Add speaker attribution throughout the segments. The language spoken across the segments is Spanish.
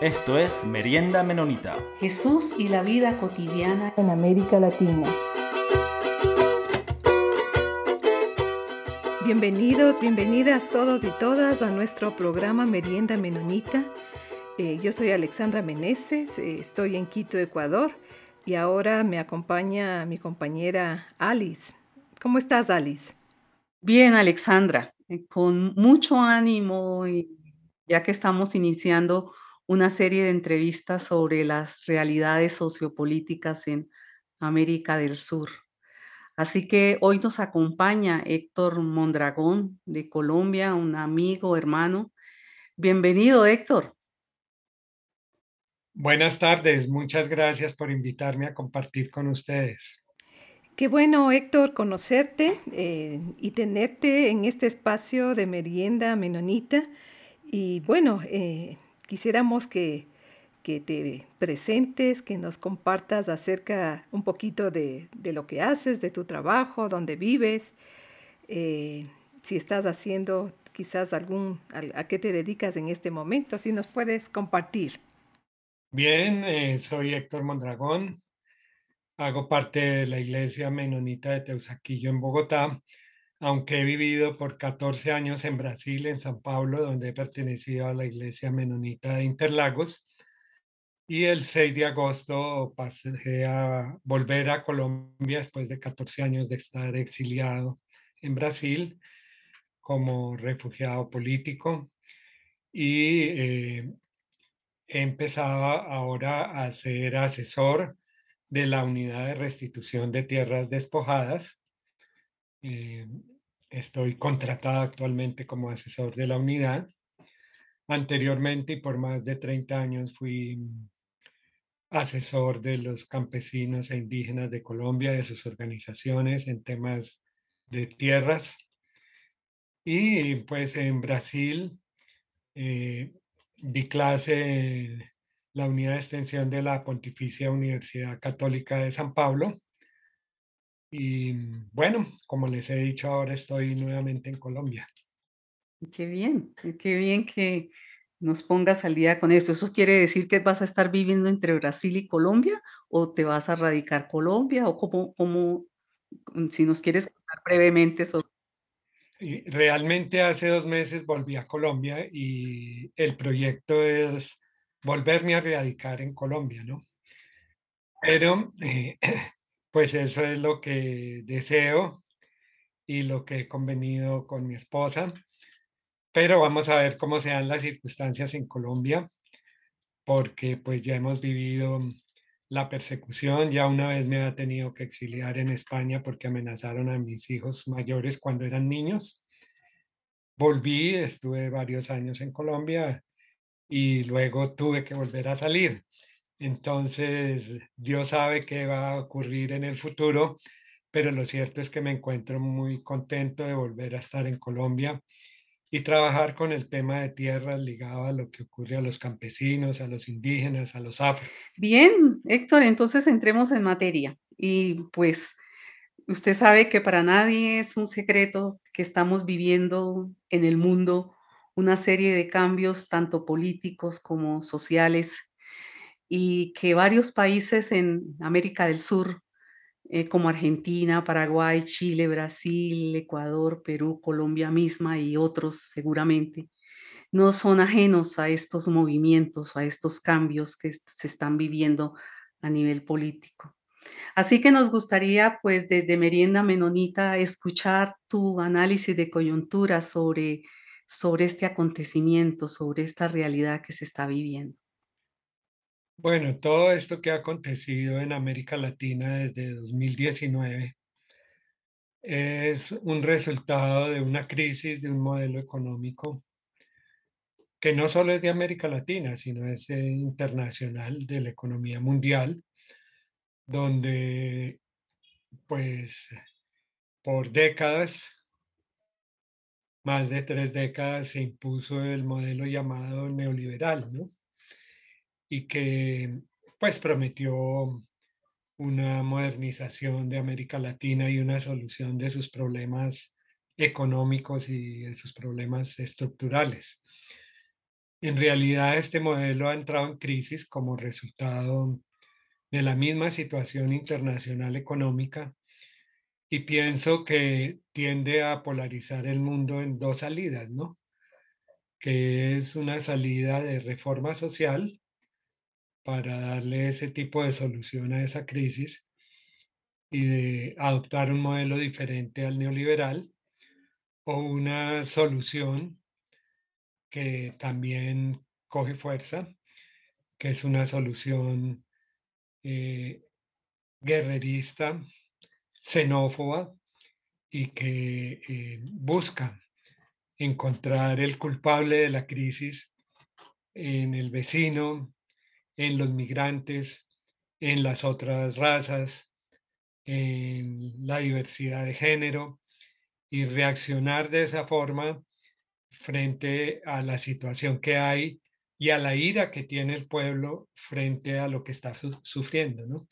Speaker 1: Esto es Merienda Menonita.
Speaker 2: Jesús y la vida cotidiana
Speaker 3: en América Latina.
Speaker 4: Bienvenidos, bienvenidas todos y todas a nuestro programa Merienda Menonita. Eh, yo soy Alexandra Meneses, eh, estoy en Quito, Ecuador, y ahora me acompaña mi compañera Alice. ¿Cómo estás, Alice?
Speaker 2: Bien, Alexandra, eh, con mucho ánimo, ya que estamos iniciando una serie de entrevistas sobre las realidades sociopolíticas en América del Sur. Así que hoy nos acompaña Héctor Mondragón de Colombia, un amigo, hermano. Bienvenido, Héctor.
Speaker 5: Buenas tardes, muchas gracias por invitarme a compartir con ustedes.
Speaker 4: Qué bueno, Héctor, conocerte eh, y tenerte en este espacio de merienda menonita. Y bueno, eh, quisiéramos que, te presentes, que nos compartas acerca un poquito de, lo que haces, de tu trabajo, dónde vives, eh, si estás haciendo quizás algún, a, qué te dedicas en este momento, si nos puedes compartir.
Speaker 5: Bien, eh, soy Héctor Mondragón, hago parte de la iglesia menonita de Teusaquillo en Bogotá aunque he vivido por 14 años en Brasil, en San Pablo, donde he pertenecido a la iglesia menonita de Interlagos. Y el 6 de agosto pasé a volver a Colombia después de 14 años de estar exiliado en Brasil como refugiado político. Y eh, he empezado ahora a ser asesor de la unidad de restitución de tierras despojadas eh, estoy contratado actualmente como asesor de la unidad. Anteriormente y por más de 30 años fui asesor de los campesinos e indígenas de Colombia, de sus organizaciones en temas de tierras. Y pues en Brasil eh, di clase en la unidad de extensión de la Pontificia Universidad Católica de San Pablo y bueno, como les he dicho, ahora estoy nuevamente en Colombia.
Speaker 2: Qué bien, qué bien que nos pongas al día con eso. ¿Eso quiere decir que vas a estar viviendo entre Brasil y Colombia o te vas a radicar Colombia o cómo, cómo mm, si nos quieres contar brevemente sobre...
Speaker 5: Realmente hace dos meses volví a Colombia y el proyecto es volverme a radicar en Colombia, ¿no? Pero eh, pues eso es lo que deseo y lo que he convenido con mi esposa. Pero vamos a ver cómo se dan las circunstancias en Colombia, porque pues ya hemos vivido la persecución, ya una vez me ha tenido que exiliar en España porque amenazaron a mis hijos mayores cuando eran niños. Volví, estuve varios años en Colombia y luego tuve que volver a salir. Entonces, Dios sabe qué va a ocurrir en el futuro, pero lo cierto es que me encuentro muy contento de volver a estar en Colombia y trabajar con el tema de tierras ligado a lo que ocurre a los campesinos, a los indígenas, a los afro.
Speaker 2: Bien, Héctor, entonces entremos en materia. Y pues usted sabe que para nadie es un secreto que estamos viviendo en el mundo una serie de cambios, tanto políticos como sociales, y que varios países en América del Sur, eh, como Argentina, Paraguay, Chile, Brasil, Ecuador, Perú, Colombia misma y otros seguramente, no son ajenos a estos movimientos, a estos cambios que se están viviendo a nivel político. Así que nos gustaría, pues, desde Merienda Menonita, escuchar tu análisis de coyuntura sobre, sobre este acontecimiento, sobre esta realidad que se está viviendo.
Speaker 5: Bueno, todo esto que ha acontecido en América Latina desde 2019 es un resultado de una crisis de un modelo económico que no solo es de América Latina, sino es eh, internacional de la economía mundial, donde pues por décadas, más de tres décadas, se impuso el modelo llamado neoliberal, ¿no? Y que pues prometió una modernización de América Latina y una solución de sus problemas económicos y de sus problemas estructurales. En realidad este modelo ha entrado en crisis como resultado de la misma situación internacional económica y pienso que tiende a polarizar el mundo en dos salidas, ¿no? Que es una salida de reforma social para darle ese tipo de solución a esa crisis y de adoptar un modelo diferente al neoliberal o una solución que también coge fuerza, que es una solución eh, guerrerista, xenófoba y que eh, busca encontrar el culpable de la crisis en el vecino, en los migrantes, en las otras razas, en la diversidad de género y reaccionar de esa forma frente a la situación que hay y a la ira que tiene el pueblo frente a lo que está sufriendo, ¿no?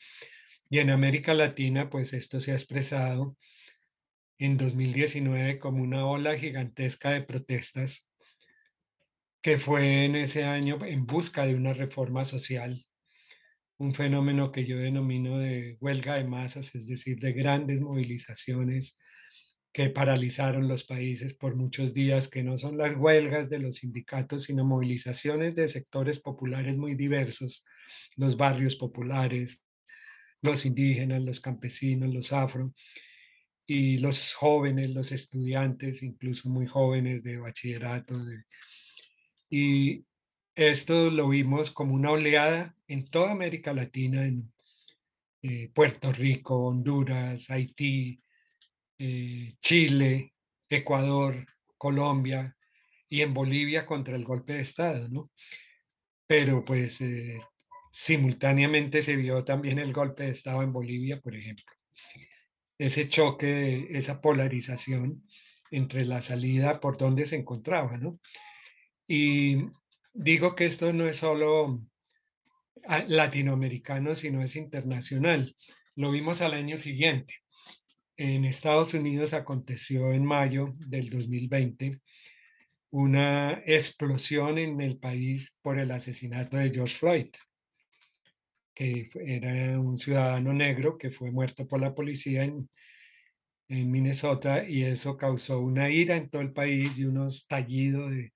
Speaker 5: Y en América Latina, pues esto se ha expresado en 2019 como una ola gigantesca de protestas que fue en ese año en busca de una reforma social, un fenómeno que yo denomino de huelga de masas, es decir, de grandes movilizaciones que paralizaron los países por muchos días, que no son las huelgas de los sindicatos, sino movilizaciones de sectores populares muy diversos, los barrios populares, los indígenas, los campesinos, los afro, y los jóvenes, los estudiantes, incluso muy jóvenes de bachillerato. Y esto lo vimos como una oleada en toda América Latina, en eh, Puerto Rico, Honduras, Haití, eh, Chile, Ecuador, Colombia y en Bolivia contra el golpe de Estado, ¿no? Pero pues eh, simultáneamente se vio también el golpe de Estado en Bolivia, por ejemplo. Ese choque, esa polarización entre la salida por donde se encontraba, ¿no? Y digo que esto no es solo ah, latinoamericano, sino es internacional. Lo vimos al año siguiente en Estados Unidos aconteció en mayo del 2020 una explosión en el país por el asesinato de George Floyd, que era un ciudadano negro que fue muerto por la policía en, en Minnesota y eso causó una ira en todo el país y unos estallido de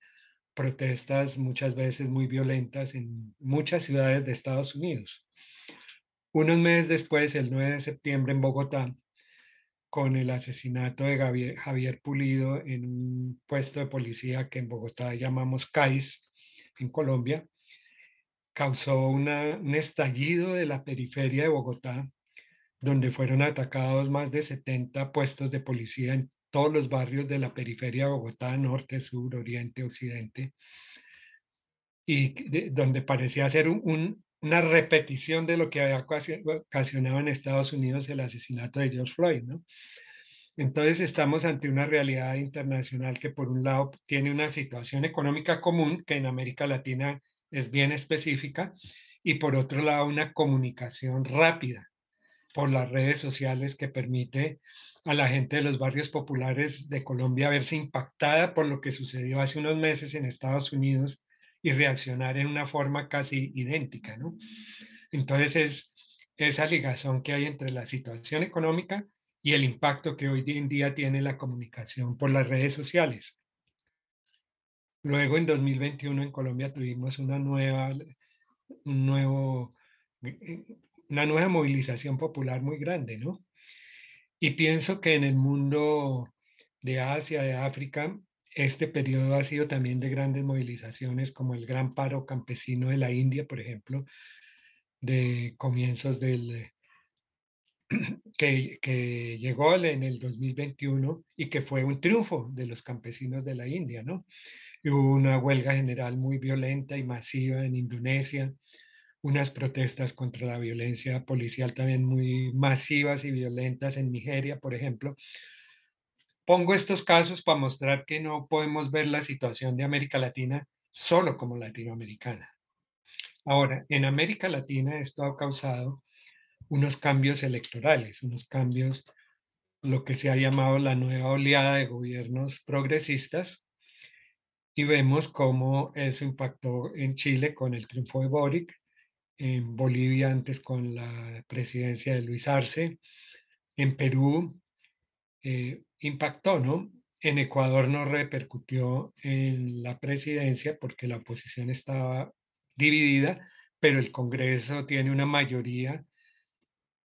Speaker 5: protestas muchas veces muy violentas en muchas ciudades de Estados Unidos. Unos meses después, el 9 de septiembre en Bogotá, con el asesinato de Javier, Pulido en un puesto de policía que en Bogotá llamamos CAIS, en Colombia, causó un estallido de la periferia de Bogotá, donde fueron atacados más de 70 puestos de policía en todos los barrios de la periferia de Bogotá, norte, sur, oriente, occidente, y donde parecía ser una repetición de lo que había ocasionado en Estados Unidos el asesinato de George Floyd, ¿no? Entonces estamos ante una realidad internacional que por un lado tiene una situación económica común que en América Latina es bien específica y por otro lado una comunicación rápida por las redes sociales que permite a la gente de los barrios populares de Colombia verse impactada por lo que sucedió hace unos meses en Estados Unidos y reaccionar en una forma casi idéntica, ¿no? Entonces es esa ligazón que hay entre la situación económica y el impacto que hoy en día tiene la comunicación por las redes sociales. Luego en 2021 en Colombia tuvimos una nueva, un nuevo, una nueva movilización popular muy grande, ¿no? Y pienso que en el mundo de Asia, de África, este periodo ha sido también de grandes movilizaciones, como el gran paro campesino de la India, por ejemplo, de comienzos del que, que, llegó en el 2021 y que fue un triunfo de los campesinos de la India, ¿no? hubo una huelga general muy violenta y masiva en Indonesia, unas protestas contra la violencia policial también muy masivas y violentas en Nigeria, por ejemplo, Pongo estos casos para mostrar que no podemos ver la situación de América Latina solo como latinoamericana. Ahora, en América Latina esto ha causado unos cambios electorales, unos cambios, lo que se ha llamado la nueva oleada de gobiernos progresistas, y vemos cómo eso impactó en Chile con el triunfo de Boric, en Bolivia antes con la presidencia de Luis Arce, en Perú eh, impactó, ¿no? En Ecuador no repercutió en la presidencia porque la oposición estaba dividida, pero el Congreso tiene una mayoría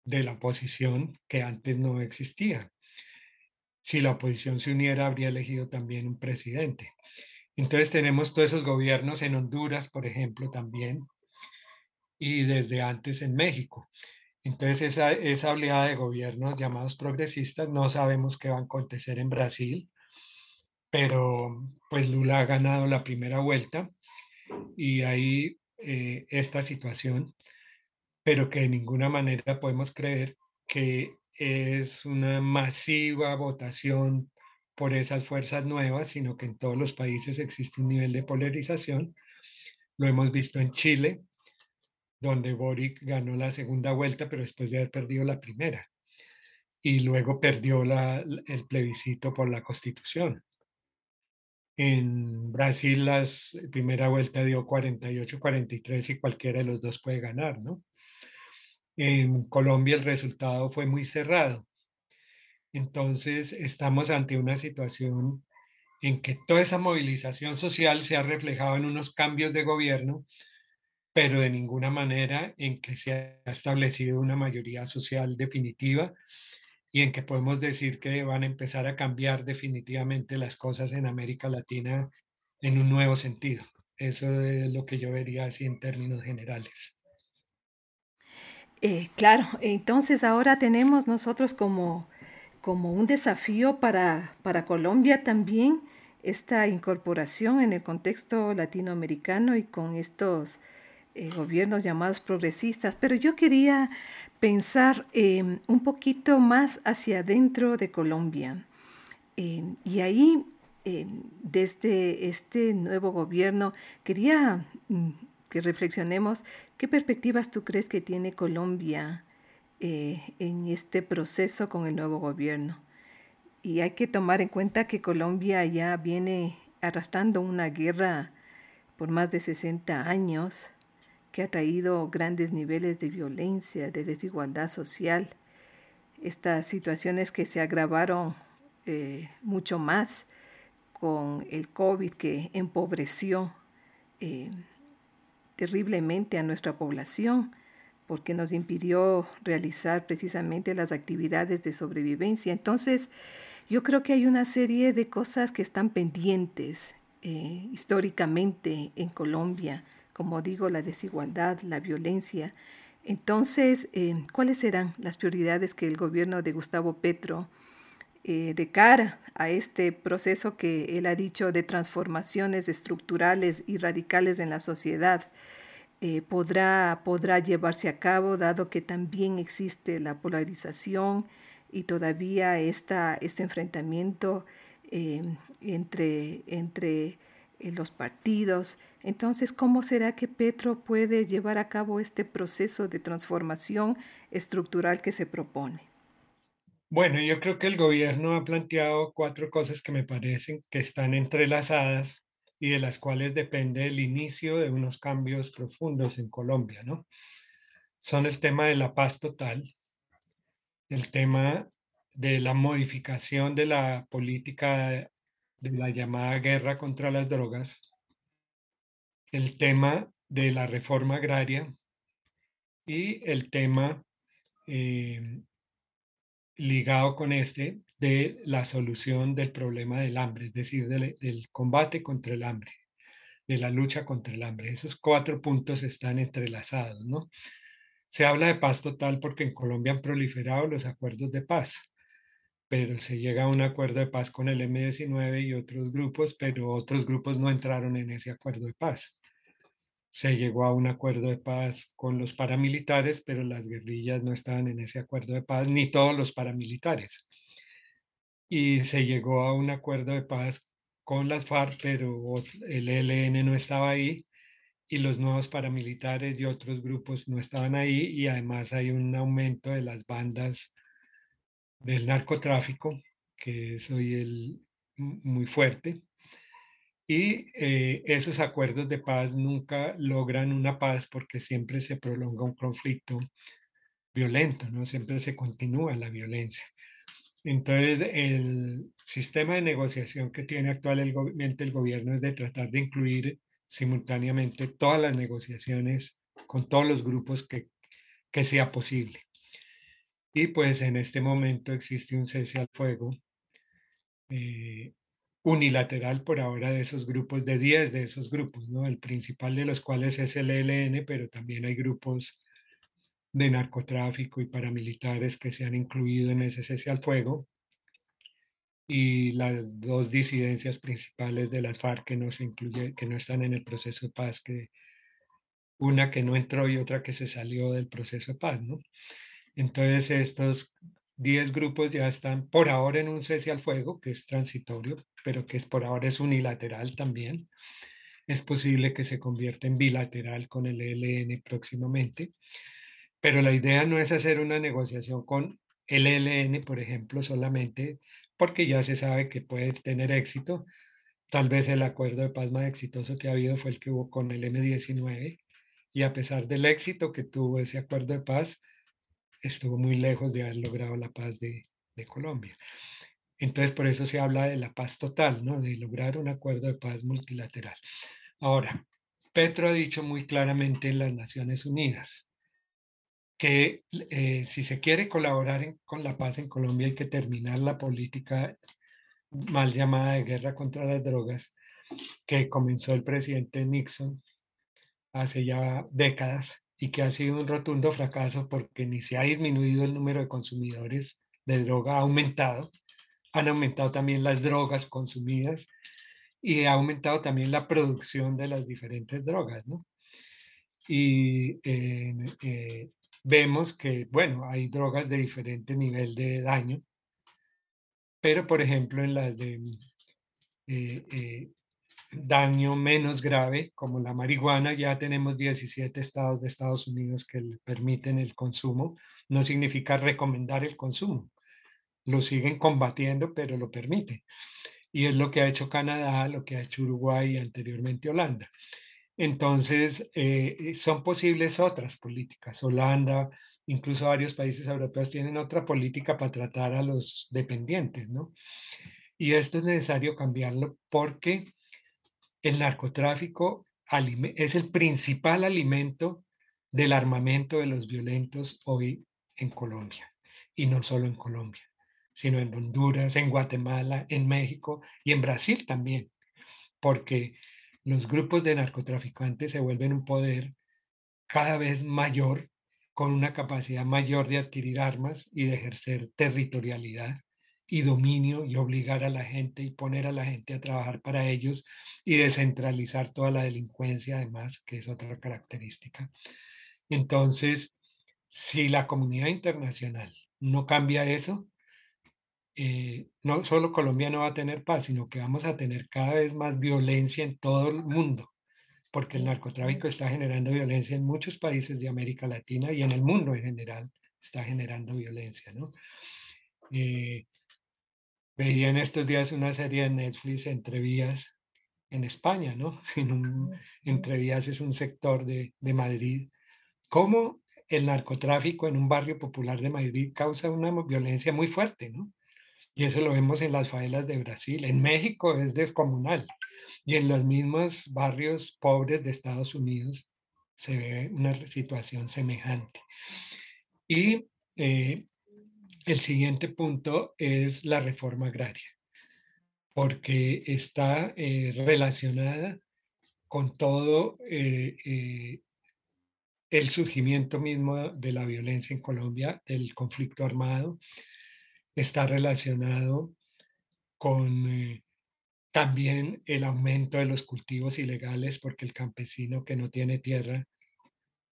Speaker 5: de la oposición que antes no existía. Si la oposición se uniera, habría elegido también un presidente. Entonces tenemos todos esos gobiernos en Honduras, por ejemplo, también, y desde antes en México. Entonces esa, esa oleada de gobiernos llamados progresistas, no sabemos qué va a acontecer en Brasil, pero pues Lula ha ganado la primera vuelta y hay eh, esta situación, pero que de ninguna manera podemos creer que es una masiva votación por esas fuerzas nuevas, sino que en todos los países existe un nivel de polarización. Lo hemos visto en Chile, donde Boric ganó la segunda vuelta, pero después de haber perdido la primera. Y luego perdió la, el plebiscito por la constitución. En Brasil la primera vuelta dio 48-43 y cualquiera de los dos puede ganar, ¿no? En Colombia el resultado fue muy cerrado. Entonces, estamos ante una situación en que toda esa movilización social se ha reflejado en unos cambios de gobierno, pero de ninguna manera en que se ha establecido una mayoría social definitiva y en que podemos decir que van a empezar a cambiar definitivamente las cosas en América Latina en un nuevo sentido. Eso es lo que yo vería así en términos generales.
Speaker 4: Eh, claro, entonces ahora tenemos nosotros como como un desafío para, para Colombia también esta incorporación en el contexto latinoamericano y con estos eh, gobiernos llamados progresistas. Pero yo quería pensar em, un poquito más hacia adentro de Colombia. Em, y ahí, desde este nuevo gobierno, quería mm, que reflexionemos qué perspectivas tú crees que tiene Colombia eh, en este proceso con el nuevo gobierno. Y hay que tomar en cuenta que Colombia ya viene arrastrando una guerra por más de 60 años que ha traído grandes niveles de violencia, de desigualdad social. Estas situaciones que se agravaron eh, mucho más con el COVID que empobreció eh, terriblemente a nuestra población porque nos impidió realizar precisamente las actividades de sobrevivencia. Entonces, yo creo que hay una serie de cosas que están pendientes eh, históricamente en Colombia, como digo, la desigualdad, la violencia. Entonces, eh, ¿cuáles serán las prioridades que el gobierno de Gustavo Petro, eh, de cara a este proceso que él ha dicho de transformaciones estructurales y radicales en la sociedad, eh, podrá, podrá llevarse a cabo, dado que también existe la polarización y todavía este enfrentamiento entre, entre eh, los partidos. Entonces, ¿cómo será que Petro puede llevar a cabo este proceso de transformación estructural que se propone?
Speaker 5: Bueno, yo creo que el gobierno ha planteado cuatro cosas que me parecen que están entrelazadas y de las cuales depende el inicio de unos cambios profundos en Colombia, ¿no? Son el tema de la paz total, el tema de la modificación de la política de la llamada guerra contra las drogas, el tema de la reforma agraria y el tema eh, ligado con este de la solución del problema del hambre, es decir, del, combate contra el hambre, de la lucha contra el hambre. Esos cuatro puntos están entrelazados, ¿no? Se habla de paz total porque en Colombia han proliferado los acuerdos de paz, pero se llega a un acuerdo de paz con el M19 y otros grupos, pero otros grupos no entraron en ese acuerdo de paz. Se llegó a un acuerdo de paz con los paramilitares, pero las guerrillas no estaban en ese acuerdo de paz, ni todos los paramilitares y se llegó a un acuerdo de paz con las FARC, pero el ELN no estaba ahí y los nuevos paramilitares y otros grupos no estaban ahí y además hay un aumento de las bandas del narcotráfico, que es hoy el, muy fuerte. Y eh, esos acuerdos de paz nunca logran una paz porque siempre se prolonga un conflicto violento, ¿no? Siempre se continúa la violencia. Entonces, el sistema de negociación que tiene actualmente el gobierno es de tratar de incluir simultáneamente todas las negociaciones con todos los grupos que, que sea posible. Y pues en este momento existe un cese al fuego eh, unilateral por ahora de esos grupos, de 10 de esos grupos, ¿no? El principal de los cuales es el ELN, pero también hay grupos de narcotráfico y paramilitares que se han incluido en ese cese al fuego. Y las dos disidencias principales de las FARC que no, se incluye, que no están en el proceso de paz, que una que no entró y otra que se salió del proceso de paz, ¿no? Entonces estos 10 grupos ya están por ahora en un cese al fuego, que es transitorio, pero que es por ahora es unilateral también. Es posible que se convierta en bilateral con el ELN próximamente, pero la idea no es hacer una negociación con el ELN, por ejemplo, solamente porque ya se sabe que puede tener éxito. Tal vez el acuerdo de paz más exitoso que ha habido fue el que hubo con el M19 y a pesar del éxito que tuvo ese acuerdo de paz, estuvo muy lejos de haber logrado la paz de, Colombia. Entonces, por eso se habla de la paz total, ¿no? De lograr un acuerdo de paz multilateral. Ahora, Petro ha dicho muy claramente en las Naciones Unidas que eh, si se quiere colaborar con la paz en Colombia hay que terminar la política mal llamada de guerra contra las drogas que comenzó el presidente Nixon hace ya décadas y que ha sido un rotundo fracaso porque ni se ha disminuido el número de consumidores de droga, ha aumentado, han aumentado también las drogas consumidas y ha aumentado también la producción de las diferentes drogas, ¿no? Y eh, vemos que, bueno, hay drogas de diferente nivel de daño, pero por ejemplo en las de eh, eh, daño menos grave, como la marihuana, ya tenemos 17 estados de Estados Unidos que permiten el consumo, no significa recomendar el consumo. Lo siguen combatiendo, pero lo permiten. Y es lo que ha hecho Canadá, lo que ha hecho Uruguay y anteriormente Holanda. Entonces, eh, son posibles otras políticas. Holanda, incluso varios países europeos tienen otra política para tratar a los dependientes, ¿no? Y esto es necesario cambiarlo porque el narcotráfico es el principal alimento del armamento de los violentos hoy en Colombia. Y no solo en Colombia, sino en Honduras, en Guatemala, en México y en Brasil también. Porque los grupos de narcotraficantes se vuelven un poder cada vez mayor, con una capacidad mayor de adquirir armas y de ejercer territorialidad y dominio y obligar a la gente y poner a la gente a trabajar para ellos y descentralizar toda la delincuencia además, que es otra característica. Entonces, si la comunidad internacional no cambia eso, eh, no solo Colombia no va a tener paz, sino que vamos a tener cada vez más violencia en todo el mundo, porque el narcotráfico está generando violencia en muchos países de América Latina y en el mundo en general está generando violencia, ¿no? Eh, Veía en estos días una serie de Netflix, Entrevías, en España, ¿no? En un, Entrevías es un sector de, de Madrid. ¿Cómo el narcotráfico en un barrio popular de Madrid causa una violencia muy fuerte, ¿no? Y eso lo vemos en las favelas de Brasil. En México es descomunal. Y en los mismos barrios pobres de Estados Unidos se ve una situación semejante. Y eh, el siguiente punto es la reforma agraria, porque está eh, relacionada con todo eh, eh, el surgimiento mismo de la violencia en Colombia, del conflicto armado, está relacionado con también el aumento de los cultivos ilegales, porque el campesino que no tiene tierra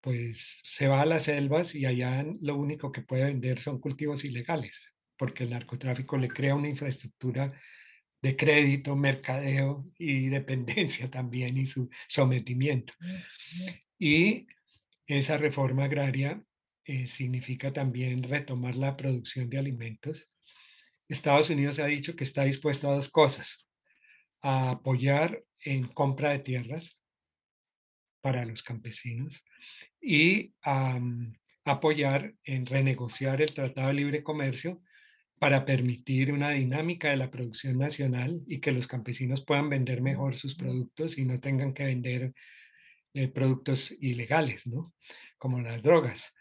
Speaker 5: pues se va a las selvas y allá lo único que puede vender son cultivos ilegales, porque el narcotráfico le crea una infraestructura de crédito, mercadeo y dependencia también y su sometimiento. Y esa reforma agraria eh, significa también retomar la producción de alimentos. Estados Unidos ha dicho que está dispuesto a dos cosas, a apoyar en compra de tierras para los campesinos y apoyar en renegociar el Tratado de Libre Comercio para permitir una dinámica de la producción nacional y que los campesinos puedan vender mejor sus productos y no tengan que vender eh, productos ilegales, ¿no? Como las drogas.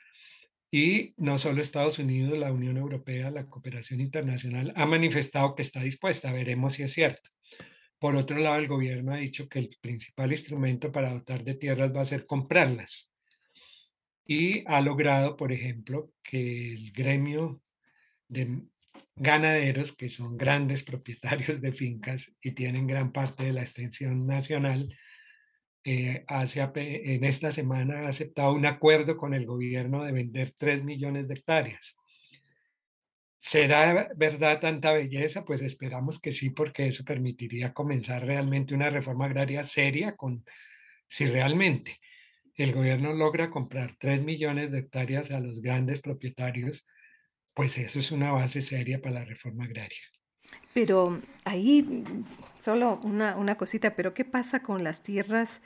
Speaker 5: Y no solo Estados Unidos, la Unión Europea, la cooperación internacional ha manifestado que está dispuesta, veremos si es cierto. Por otro lado, el gobierno ha dicho que el principal instrumento para dotar de tierras va a ser comprarlas. Y ha logrado, por ejemplo, que el gremio de ganaderos que son grandes propietarios de fincas y tienen gran parte de la extensión nacional, eh, hace, en esta semana ha aceptado un acuerdo con el gobierno de vender 3 millones de hectáreas. ¿Será verdad tanta belleza? Pues esperamos que sí, porque eso permitiría comenzar realmente una reforma agraria seria con, si realmente el gobierno logra comprar 3 millones de hectáreas a los grandes propietarios, pues eso es una base seria para la reforma agraria.
Speaker 4: Pero ahí, solo una, cosita, pero ¿qué pasa con las tierras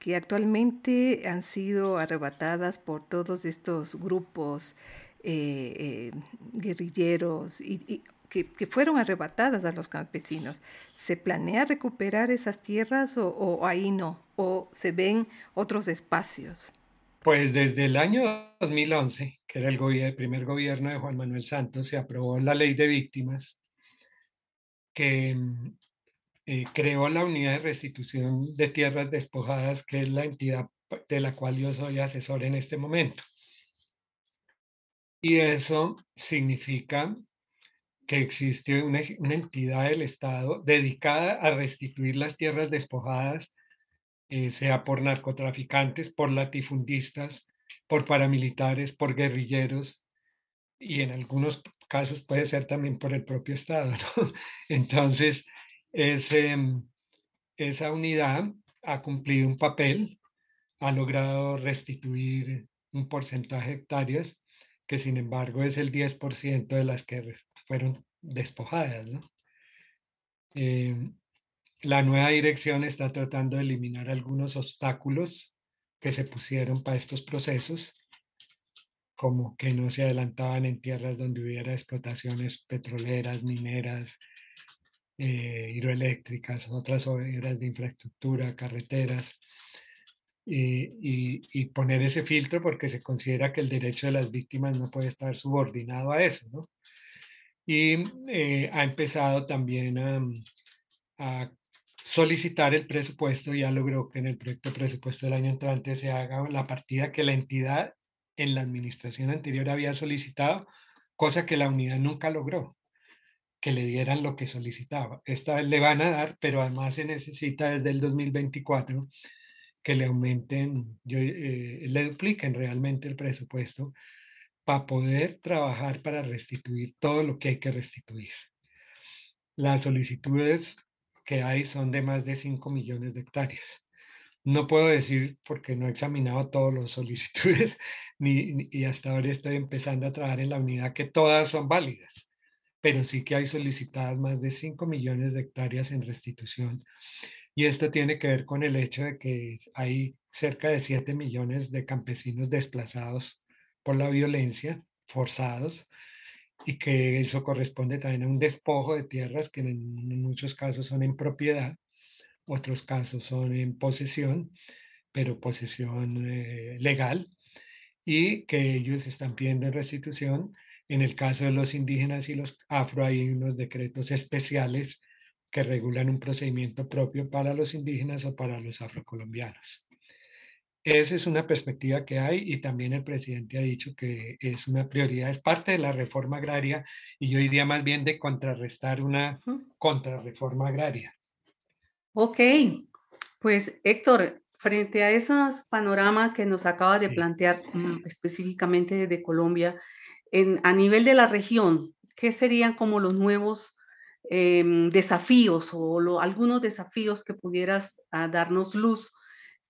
Speaker 4: que actualmente han sido arrebatadas por todos estos grupos eh, eh, guerrilleros y, que, fueron arrebatadas a los campesinos? ¿Se planea recuperar esas tierras o ahí no? ¿O se ven otros espacios?
Speaker 5: Pues desde el año 2011, que era el, primer gobierno de Juan Manuel Santos, se aprobó la ley de víctimas que eh, creó la unidad de restitución de tierras despojadas, que es la entidad de la cual yo soy asesor en este momento. Y eso significa que existe una, entidad del Estado dedicada a restituir las tierras despojadas eh, sea por narcotraficantes, por latifundistas, por paramilitares, por guerrilleros y en algunos casos puede ser también por el propio Estado. Entonces, ese, esa unidad ha cumplido un papel, ha logrado restituir un porcentaje de hectáreas que sin embargo es el 10% de las que fueron despojadas. ¿no? Eh, la nueva dirección está tratando de eliminar algunos obstáculos que se pusieron para estos procesos, como que no se adelantaban en tierras donde hubiera explotaciones petroleras, mineras, eh, hidroeléctricas, otras obras de infraestructura, carreteras, y, poner ese filtro porque se considera que el derecho de las víctimas no puede estar subordinado a eso, ¿no? Y eh, ha empezado también a, a solicitar el presupuesto, ya logró que en el proyecto presupuesto del año entrante se haga la partida que la entidad en la administración anterior había solicitado, cosa que la unidad nunca logró, que le dieran lo que solicitaba. Esta le van a dar, pero además se necesita desde el 2024 que le aumenten, yo, eh, le dupliquen realmente el presupuesto para poder trabajar para restituir todo lo que hay que restituir. Las solicitudes que hay son de más de 5 millones de hectáreas. No puedo decir porque no he examinado todas las solicitudes ni, y hasta ahora estoy empezando a trabajar en la unidad que todas son válidas, pero sí que hay solicitadas más de 5 millones de hectáreas en restitución. Y esto tiene que ver con el hecho de que hay cerca de 7 millones de campesinos desplazados por la violencia, forzados, y que eso corresponde también a un despojo de tierras que en, muchos casos son en propiedad, otros casos son en posesión, pero posesión eh, legal, y que ellos están pidiendo en restitución. En el caso de los indígenas y los afro hay unos decretos especiales que regulan un procedimiento propio para los indígenas o para los afrocolombianos. Esa es una perspectiva que hay y también el presidente ha dicho que es una prioridad, es parte de la reforma agraria y yo diría más bien de contrarrestar una contrarreforma agraria.
Speaker 2: Ok, pues Héctor, frente a esos panoramas que nos acaba de plantear mm, específicamente de Colombia, en, a nivel de la región, ¿qué serían como los nuevos em, desafíos o algunos desafíos que pudieras ah, darnos luz?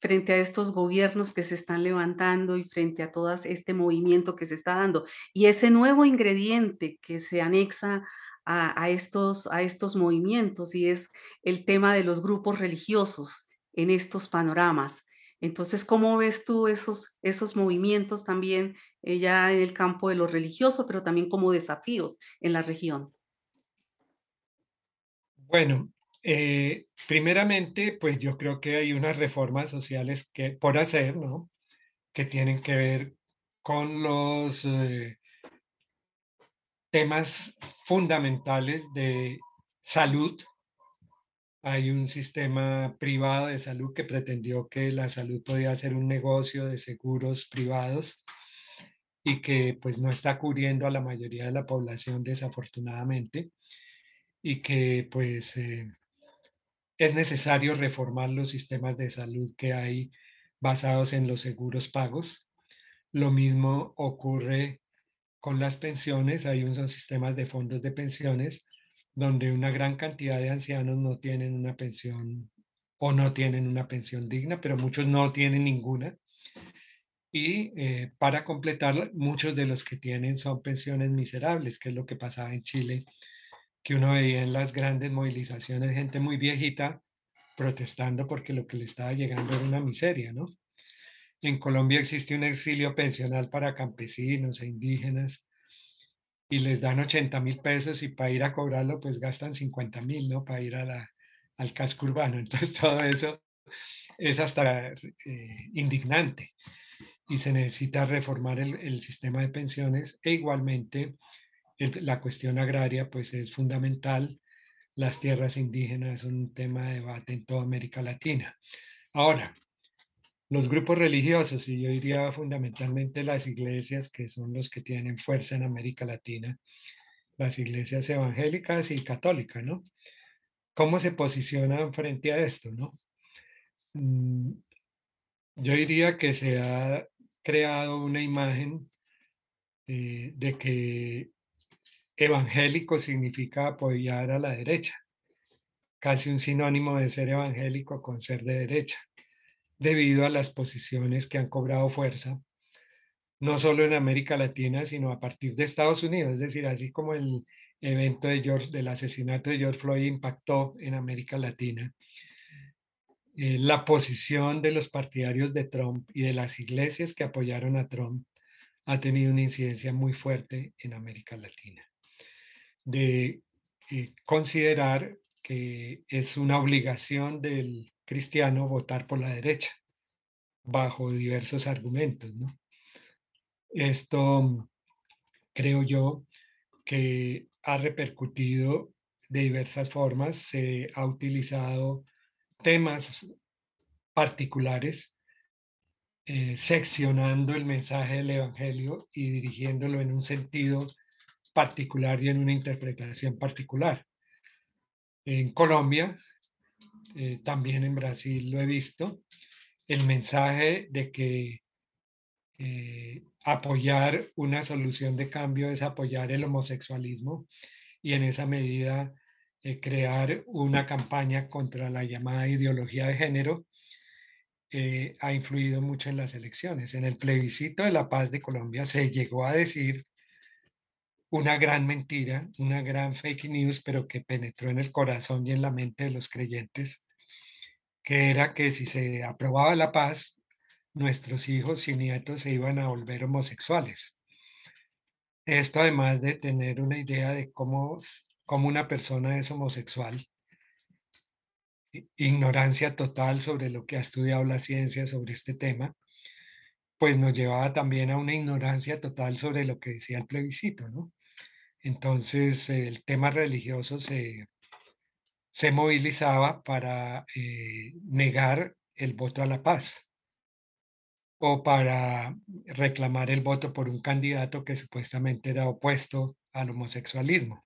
Speaker 2: frente a estos gobiernos que se están levantando y frente a todo este movimiento que se está dando. Y ese nuevo ingrediente que se anexa a, estos, a estos movimientos y es el tema de los grupos religiosos en estos panoramas. Entonces, ¿cómo ves tú esos, esos movimientos también eh, ya en el campo de lo religioso, pero también como desafíos en la región?
Speaker 5: Bueno, eh, primeramente, pues yo creo que hay unas reformas sociales que por hacer, ¿no? Que tienen que ver con los eh, temas fundamentales de salud. Hay un sistema privado de salud que pretendió que la salud podía ser un negocio de seguros privados y que pues no está cubriendo a la mayoría de la población desafortunadamente y que pues eh, es necesario reformar los sistemas de salud que hay basados en los seguros pagos. Lo mismo ocurre con las pensiones. Hay unos sistemas de fondos de pensiones donde una gran cantidad de ancianos no tienen una pensión o no tienen una pensión digna, pero muchos no tienen ninguna. Y eh, para completar, muchos de los que tienen son pensiones miserables, que es lo que pasaba en Chile, que uno veía en las grandes movilizaciones, gente muy viejita protestando porque lo que le estaba llegando era una miseria, ¿no? En Colombia existe un exilio pensional para campesinos e indígenas y les dan 80 mil pesos y para ir a cobrarlo pues gastan 50 mil, ¿no? Para ir a la, al casco urbano. Entonces todo eso es hasta eh, indignante y se necesita reformar el, sistema de pensiones e igualmente la cuestión agraria pues es fundamental. Las tierras indígenas son un tema de debate en toda América Latina. Ahora, los grupos religiosos, y yo diría fundamentalmente las iglesias que son los que tienen fuerza en América Latina, las iglesias evangélicas y católicas, ¿no? ¿Cómo se posicionan frente a esto, no? Mm, yo diría que se ha creado una imagen eh, de que evangélico significa apoyar a la derecha, casi un sinónimo de ser evangélico con ser de derecha, debido a las posiciones que han cobrado fuerza, no solo en América Latina, sino a partir de Estados Unidos, es decir, así como el evento de George, del asesinato de George Floyd impactó en América Latina, eh, la posición de los partidarios de Trump y de las iglesias que apoyaron a Trump ha tenido una incidencia muy fuerte en América Latina. De eh, considerar que es una obligación del cristiano votar por la derecha, bajo diversos argumentos. ¿no? Esto creo yo que ha repercutido de diversas formas, se ha utilizado temas particulares, eh, seccionando el mensaje del Evangelio y dirigiéndolo en un sentido particular y en una interpretación particular. En Colombia, eh, también en Brasil lo he visto, el mensaje de que eh, apoyar una solución de cambio es apoyar el homosexualismo y en esa medida eh, crear una campaña contra la llamada ideología de género ha influido mucho en las elecciones. En el plebiscito de la paz de Colombia se llegó a decir una gran mentira, una gran fake news, pero que penetró en el corazón y en la mente de los creyentes, que era que si se aprobaba la paz, nuestros hijos y nietos se iban a volver homosexuales. Esto además de tener una idea de cómo como una persona es homosexual, ignorancia total sobre lo que ha estudiado la ciencia sobre este tema, pues nos llevaba también a una ignorancia total sobre lo que decía el plebiscito, ¿no? Entonces el tema religioso se, se movilizaba para eh, negar el voto a la paz o para reclamar el voto por un candidato que supuestamente era opuesto al homosexualismo.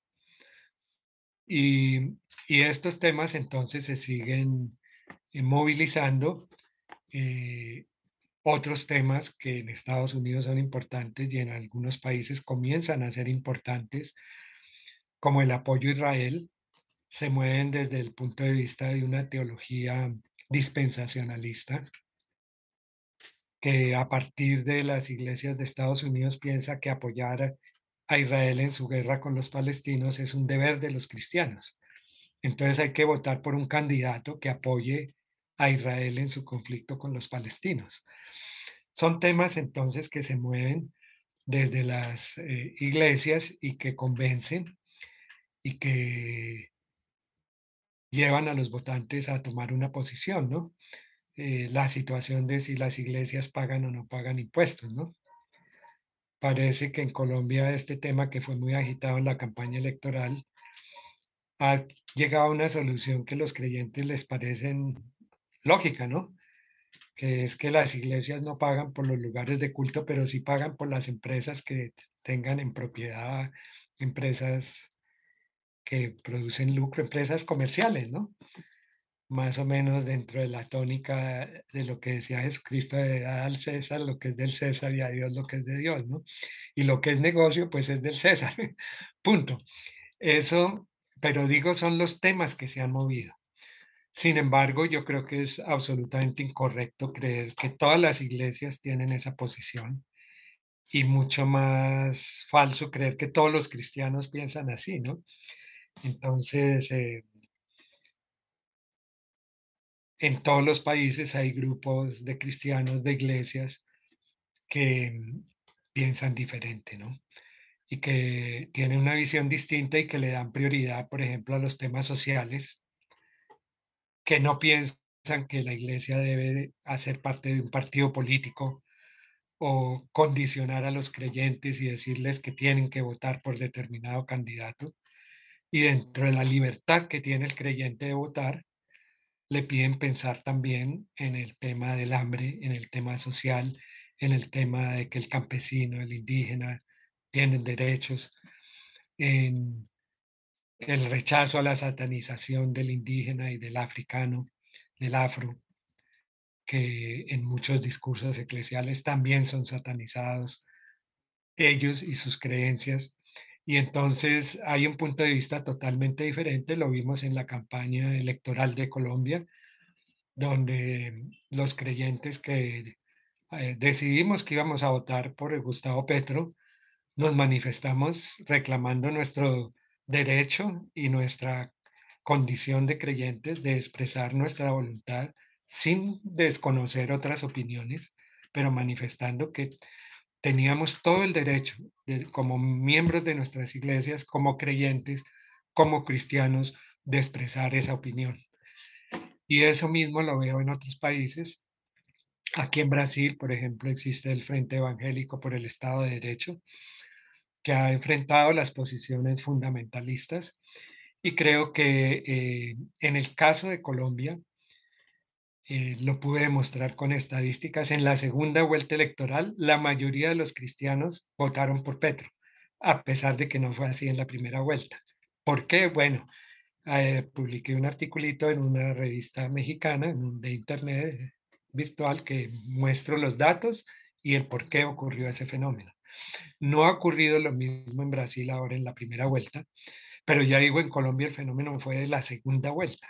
Speaker 5: Y, estos temas entonces se siguen eh, movilizando. Eh, otros temas que en Estados Unidos son importantes y en algunos países comienzan a ser importantes, como el apoyo a Israel, se mueven desde el punto de vista de una teología dispensacionalista, que a partir de las iglesias de Estados Unidos piensa que apoyar a Israel en su guerra con los palestinos es un deber de los cristianos. Entonces hay que votar por un candidato que apoye a Israel en su conflicto con los palestinos. Son temas entonces que se mueven desde las eh, iglesias y que convencen y que llevan a los votantes a tomar una posición, ¿no? Eh, la situación de si las iglesias pagan o no pagan impuestos, ¿no? Parece que en Colombia este tema que fue muy agitado en la campaña electoral ha llegado a una solución que los creyentes les parecen lógica, ¿no? Que es que las iglesias no pagan por los lugares de culto, pero sí pagan por las empresas que tengan en propiedad, empresas que producen lucro, empresas comerciales, ¿no? Más o menos dentro de la tónica de lo que decía Jesucristo de dar al César lo que es del César y a Dios lo que es de Dios, ¿no? Y lo que es negocio, pues es del César. Punto. Eso, pero digo, son los temas que se han movido. Sin embargo, yo creo que es absolutamente incorrecto creer que todas las iglesias tienen esa posición y mucho más falso creer que todos los cristianos piensan así, ¿no? Entonces, eh, en todos los países hay grupos de cristianos, de iglesias que mm, piensan diferente, ¿no? Y que tienen una visión distinta y que le dan prioridad, por ejemplo, a los temas sociales, que no piensan que la iglesia debe hacer parte de un partido político o condicionar a los creyentes y decirles que tienen que votar por determinado candidato, y dentro de la libertad que tiene el creyente de votar, le piden pensar también en el tema del hambre, en el tema social, en el tema de que el campesino, el indígena tienen derechos, en el rechazo a la satanización del indígena y del africano, del afro, que en muchos discursos eclesiales también son satanizados, ellos y sus creencias, y entonces hay un punto de vista totalmente diferente, lo vimos en la campaña electoral de Colombia, donde los creyentes que eh, decidimos que íbamos a votar por Gustavo Petro, nos manifestamos reclamando nuestro derecho y nuestra condición de creyentes de expresar nuestra voluntad sin desconocer otras opiniones, pero manifestando que teníamos todo el derecho, como miembros de nuestras iglesias, como creyentes, como cristianos, de expresar esa opinión. Y eso mismo lo veo en otros países. Aquí en Brasil, por ejemplo, existe el Frente Evangélico por el Estado de Derecho, que ha enfrentado las posiciones fundamentalistas. Y creo que eh, en el caso de Colombia, eh, lo pude demostrar con estadísticas, en la segunda vuelta electoral la mayoría de los cristianos votaron por Petro, a pesar de que no fue así en la primera vuelta. ¿Por qué? Bueno, eh, publiqué un articulito en una revista mexicana de internet virtual que muestro los datos y el por qué ocurrió ese fenómeno. No ha ocurrido lo mismo en Brasil ahora en la primera vuelta, pero ya digo, en Colombia el fenómeno fue de la segunda vuelta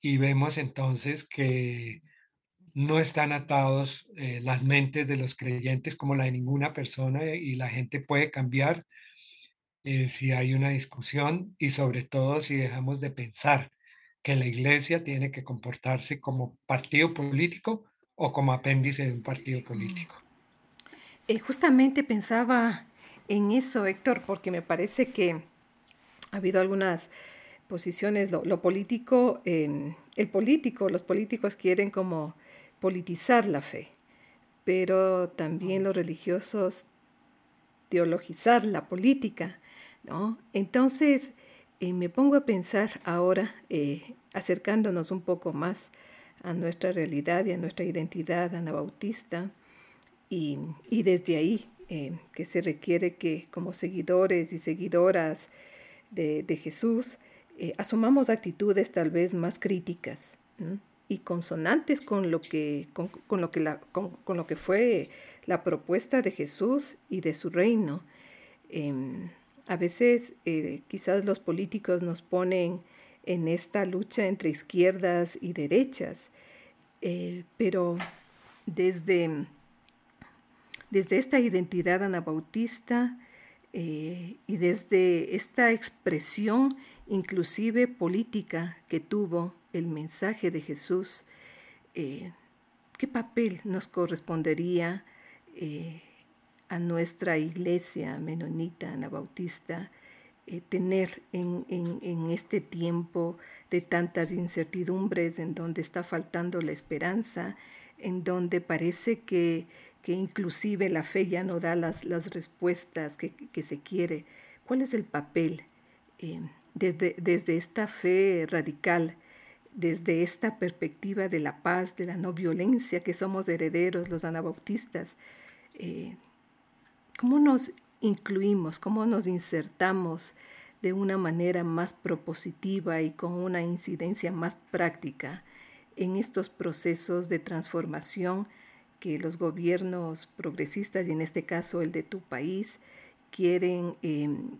Speaker 5: y vemos entonces que no están atados eh, las mentes de los creyentes como la de ninguna persona y la gente puede cambiar eh, si hay una discusión y sobre todo si dejamos de pensar que la iglesia tiene que comportarse como partido político o como apéndice de un partido político.
Speaker 4: Eh, justamente pensaba en eso, Héctor, porque me parece que ha habido algunas posiciones, lo, político, el político, los políticos quieren como politizar la fe, pero también los religiosos teologizar la política, ¿no? Entonces, eh, me pongo a pensar ahora, eh, acercándonos un poco más a nuestra realidad y a nuestra identidad anabautista, y, desde ahí eh, que se requiere que como seguidores y seguidoras de, Jesús, eh, asumamos actitudes tal vez más críticas y consonantes con lo que, con, lo que la, con, lo que fue la propuesta de Jesús y de su reino. Em, a veces eh, quizás los políticos nos ponen en esta lucha entre izquierdas y derechas, pero desde, desde esta identidad anabautista, Eh, y desde esta expresión inclusive política que tuvo el mensaje de Jesús, eh, ¿qué papel nos correspondería eh, a nuestra iglesia menonita, anabautista, tener en, en, este tiempo de tantas incertidumbres, en donde está faltando la esperanza, en donde parece que que inclusive la fe ya no da las, las respuestas que, se quiere. ¿Cuál es el papel eh, desde, desde, esta fe radical, desde esta perspectiva de la paz, de la no violencia, que somos herederos los anabautistas? Eh, ¿Cómo nos incluimos, cómo nos insertamos de una manera más propositiva y con una incidencia más práctica en estos procesos de transformación? Que los gobiernos progresistas, y en este caso el de tu país, quieren em,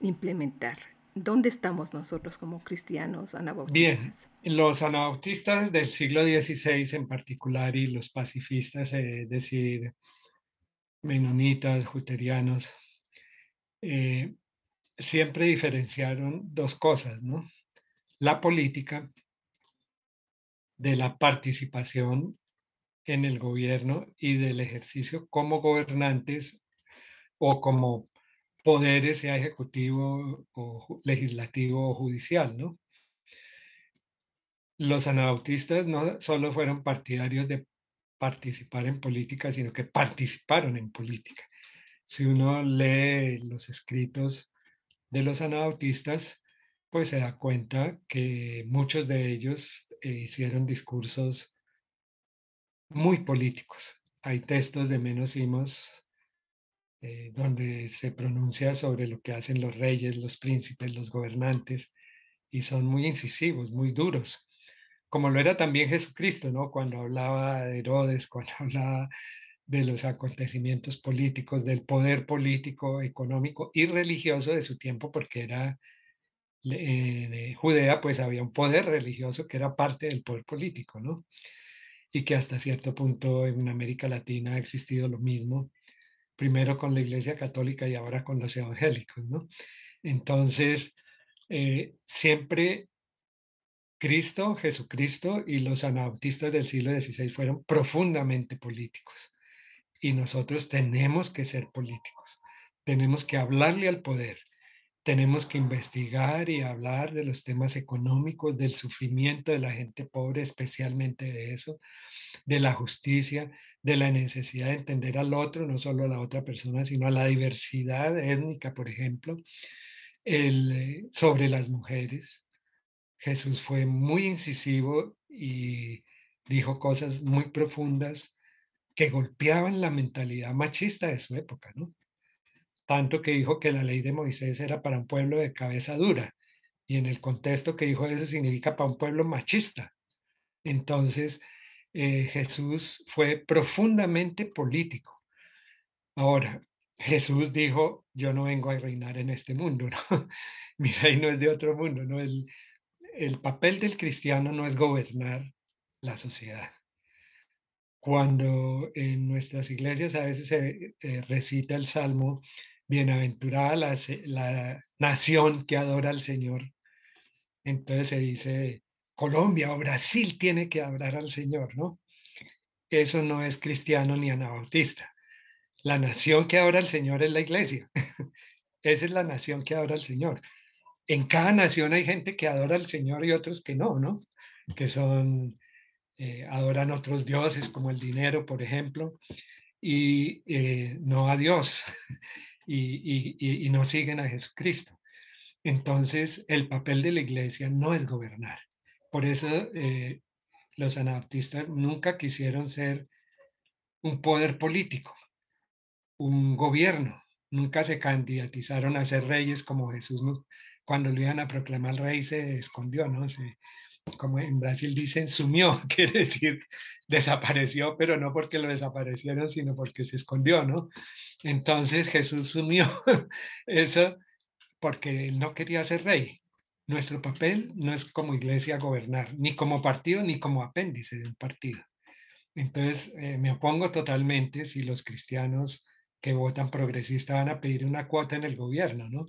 Speaker 4: implementar. ¿Dónde estamos nosotros como cristianos anabautistas?
Speaker 5: Bien, los anabautistas del siglo XVI en particular y los pacifistas, es decir, menonitas, juterianos, eh, siempre diferenciaron dos cosas, ¿no? La política de la participación en el gobierno y del ejercicio como gobernantes o como poderes, sea ejecutivo o legislativo o judicial, ¿no? Los anabautistas no solo fueron partidarios de participar en política, sino que participaron en política. Si uno lee los escritos de los anabautistas, pues se da cuenta que muchos de ellos eh, hicieron discursos muy políticos. Hay textos de Menos eh, donde se pronuncia sobre lo que hacen los reyes, los príncipes, los gobernantes, y son muy incisivos, muy duros, como lo era también Jesucristo, ¿no? Cuando hablaba de Herodes, cuando hablaba de los acontecimientos políticos, del poder político, económico y religioso de su tiempo, porque era en eh, Judea, pues había un poder religioso que era parte del poder político, ¿no? Y que hasta cierto punto en América Latina ha existido lo mismo, primero con la Iglesia Católica y ahora con los evangélicos. Entonces, eh, siempre Cristo, Jesucristo y los anabautistas del siglo XVI fueron profundamente políticos y nosotros tenemos que ser políticos, tenemos que hablarle al poder, tenemos que investigar y hablar de los temas económicos, del sufrimiento de la gente pobre, especialmente de eso, de la justicia, de la necesidad de entender al otro, no solo a la otra persona, sino a la diversidad étnica, por ejemplo, eh, sobre las mujeres. Jesús fue muy incisivo y dijo cosas muy profundas que golpeaban la mentalidad machista de su época, ¿no? Tanto que dijo que la ley de Moisés era para un pueblo de cabeza dura, y en el contexto que dijo eso significa para un pueblo machista. Entonces, eh, Jesús fue profundamente político. Ahora, Jesús dijo, yo no vengo a reinar en este mundo, ¿no? Mi reino es de otro mundo, ¿no? El, el papel del cristiano no es gobernar la sociedad. Cuando en nuestras iglesias a veces se eh, recita el Salmo bienaventurada la, nación que adora al Señor. Entonces se dice, Colombia o Brasil tiene que adorar al Señor, ¿no? Eso no es cristiano ni anabautista. La nación que adora al Señor es la iglesia. Esa es la nación que adora al Señor. En cada nación hay gente que adora al Señor y otros que no, ¿no? Que son, eh, adoran otros dioses como el dinero, por ejemplo, y eh, no a Dios y, no siguen a Jesucristo. Entonces, el papel de la iglesia no es gobernar. Por eso eh, los anabaptistas nunca quisieron ser un poder político, un gobierno. Nunca se candidatizaron a ser reyes como Jesús cuando lo iban a proclamar rey se escondió, ¿no? Se, como en Brasil dicen, sumió, quiere decir, desapareció, pero no porque lo desaparecieron, sino porque se escondió, ¿no? Entonces Jesús sumió eso porque él no quería ser rey. Nuestro papel no es como iglesia gobernar, ni como partido, ni como apéndice de un partido. Entonces, eh, me opongo totalmente si los cristianos que votan progresista van a pedir una cuota en el gobierno, ¿no?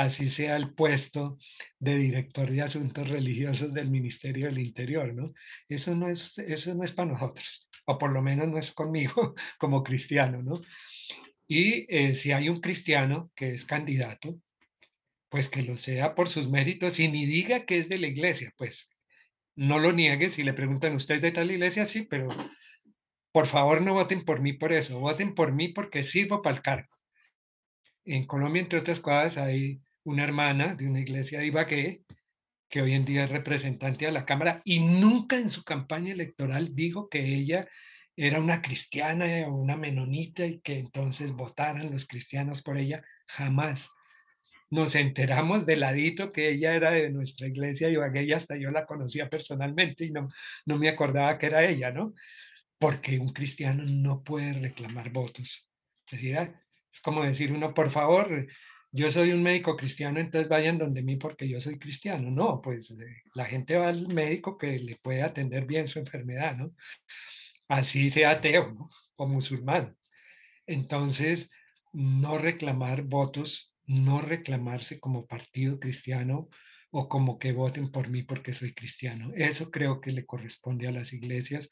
Speaker 5: Así sea el puesto de director de asuntos religiosos del Ministerio del Interior, ¿no? Eso no es, eso no es para nosotros, o por lo menos no es conmigo como cristiano, ¿no? Y eh, si hay un cristiano que es candidato, pues que lo sea por sus méritos y ni diga que es de la iglesia, pues no lo niegue. Si le preguntan, ¿usted es de tal iglesia? Sí, pero por favor no voten por mí por eso, voten por mí porque sirvo para el cargo. En Colombia, entre otras cosas, hay una hermana de una iglesia de Ibagué que hoy en día es representante de la Cámara y nunca en su campaña electoral dijo que ella era una cristiana o una menonita y que entonces votaran los cristianos por ella. Jamás. Nos enteramos de ladito que ella era de nuestra iglesia de Ibagué y hasta yo la conocía personalmente y no, no me acordaba que era ella, ¿no? porque un cristiano no puede reclamar votos. Es decir, ah, es como decir uno, por favor, yo soy un médico cristiano, entonces vayan donde mí porque yo soy cristiano. No, pues eh, la gente va al médico que le puede atender bien su enfermedad, ¿no? Así sea ateo o musulmán. Entonces, no reclamar votos, no reclamarse como partido cristiano o como que voten por mí porque soy cristiano. Eso creo que le corresponde a las iglesias.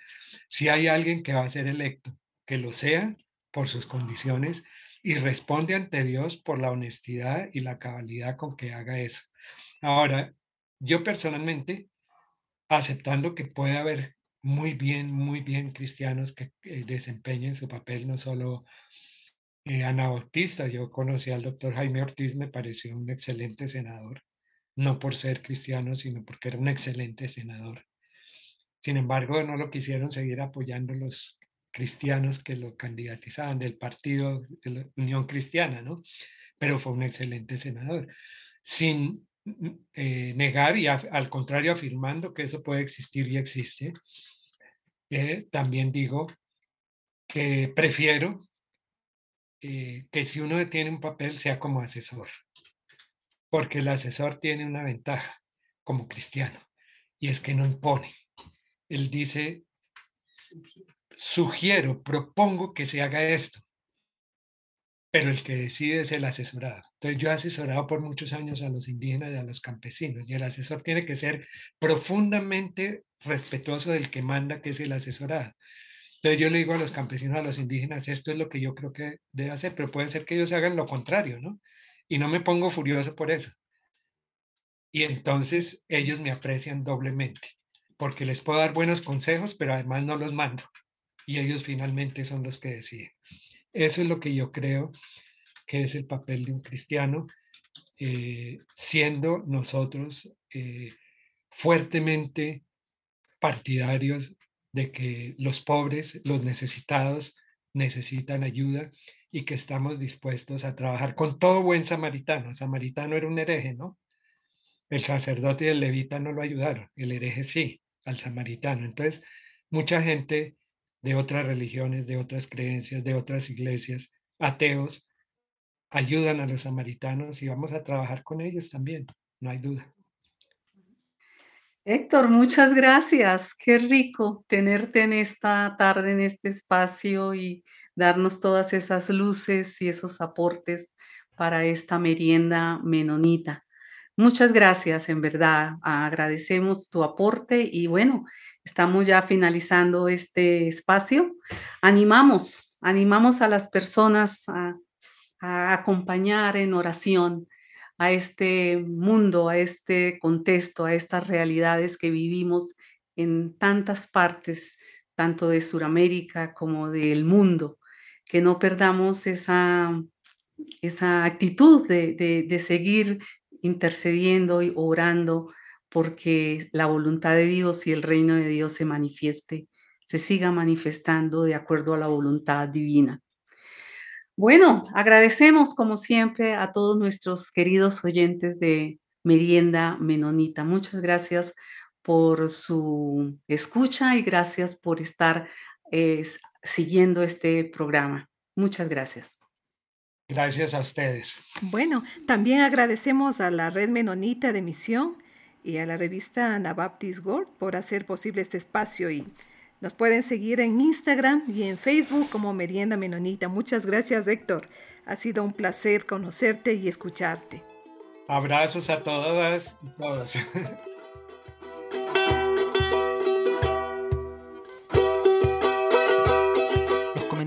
Speaker 5: Si hay alguien que va a ser electo, que lo sea por sus condiciones y responde ante Dios por la honestidad y la cabalidad con que haga eso. Ahora, yo personalmente, aceptando que puede haber muy bien, muy bien cristianos que eh, desempeñen su papel, no solo eh, yo conocí al doctor Jaime Ortiz, me pareció un excelente senador no por ser cristiano, sino porque era un excelente senador. Sin embargo, no lo quisieron seguir apoyando los cristianos que lo candidatizaban del partido de la Unión Cristiana, ¿no? Pero fue un excelente senador. Sin eh, negar y al contrario afirmando que eso puede existir y existe, eh, también digo que prefiero eh, que si uno tiene un papel sea como asesor porque el asesor tiene una ventaja como cristiano y es que no impone. Él dice, sugiero, propongo que se haga esto, pero el que decide es el asesorado. Entonces yo he asesorado por muchos años a los indígenas y a los campesinos y el asesor tiene que ser profundamente respetuoso del que manda, que es el asesorado. Entonces yo le digo a los campesinos, a los indígenas, esto es lo que yo creo que debe hacer, pero puede ser que ellos hagan lo contrario, ¿no? y no me pongo furioso por eso. Y entonces ellos me aprecian doblemente, porque les puedo dar buenos consejos, pero además no los mando. Y ellos finalmente son los que deciden. Eso es lo que yo creo que es el papel de un cristiano, eh, siendo nosotros eh, fuertemente partidarios de que los pobres, los necesitados, necesitan ayuda y que estamos dispuestos a trabajar con todo buen samaritano. samaritano era un hereje, ¿no? El sacerdote y el levita no lo ayudaron, el hereje sí, al samaritano. Entonces, mucha gente de otras religiones, de otras creencias, de otras iglesias, ateos, ayudan a los samaritanos y vamos a trabajar con ellos también, no hay duda.
Speaker 2: Héctor, muchas gracias. Qué rico tenerte en esta tarde, en este espacio y darnos todas esas luces y esos aportes para esta merienda menonita. Muchas gracias, en verdad. Agradecemos tu aporte y bueno, estamos ya finalizando este espacio. Animamos, animamos a las personas a, acompañar en oración a este mundo, a este contexto, a estas realidades que vivimos en tantas partes, tanto de Sudamérica como del mundo que no perdamos esa, esa actitud de, seguir intercediendo y orando porque la voluntad de Dios y el reino de Dios se manifieste, se siga manifestando de acuerdo a la voluntad divina. Bueno, agradecemos como siempre a todos nuestros queridos oyentes de Merienda Menonita. Muchas gracias por su escucha y gracias por estar eh, siguiendo este programa. Muchas gracias.
Speaker 5: Gracias a ustedes.
Speaker 4: Bueno, también agradecemos a la Red Menonita de Misión y a la revista Anabaptist World por hacer posible este espacio y Nos pueden seguir en Instagram y en Facebook como Merienda Menonita. Muchas gracias, Héctor. Ha sido un placer conocerte y escucharte.
Speaker 5: Abrazos a todas y todos.